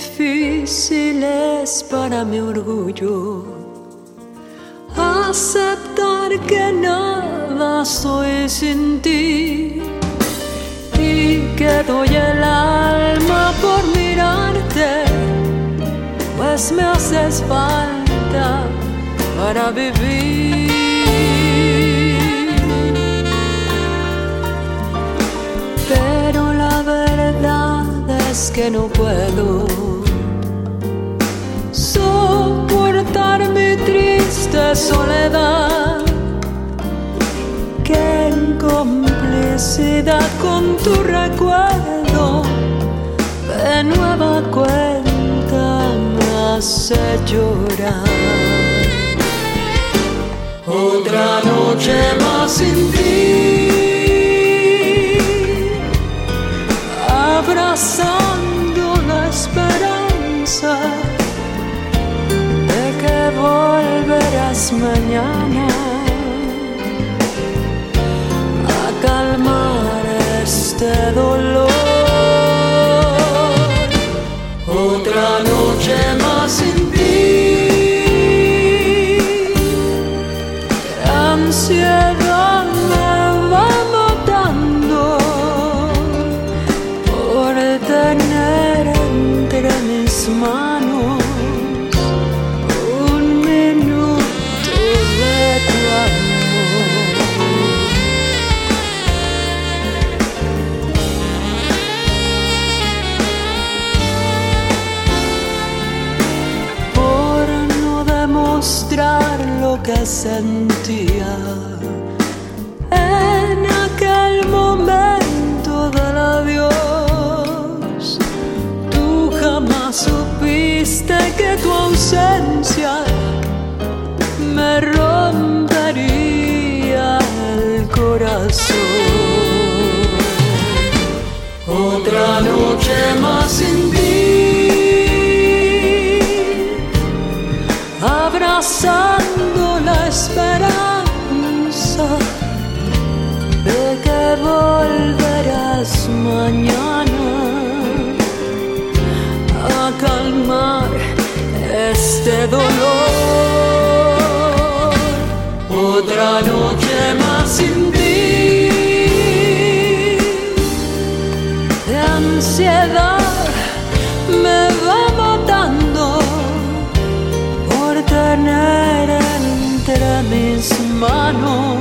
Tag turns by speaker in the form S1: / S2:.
S1: es para mi orgullo aceptar que nada soy sin ti y que doy el alma por mirarte, pues me haces falta para vivir. Pero la verdad es que no puedo triste soledad. Que en complicidad con tu recuerdo de nueva cuenta me hace llorar. Otra noche más sin ti, abrazando volverás mañana a calmar este dolor. Otra noche más sin ti. La ansiedad me va matando por tener entre mis manos lo que sentía en aquel momento del adiós. Tú jamás supiste que tu ausencia me rompería el corazón. Otra noche más sin este dolor. Otra noche más sin ti, de ansiedad me va matando por tener entre mis manos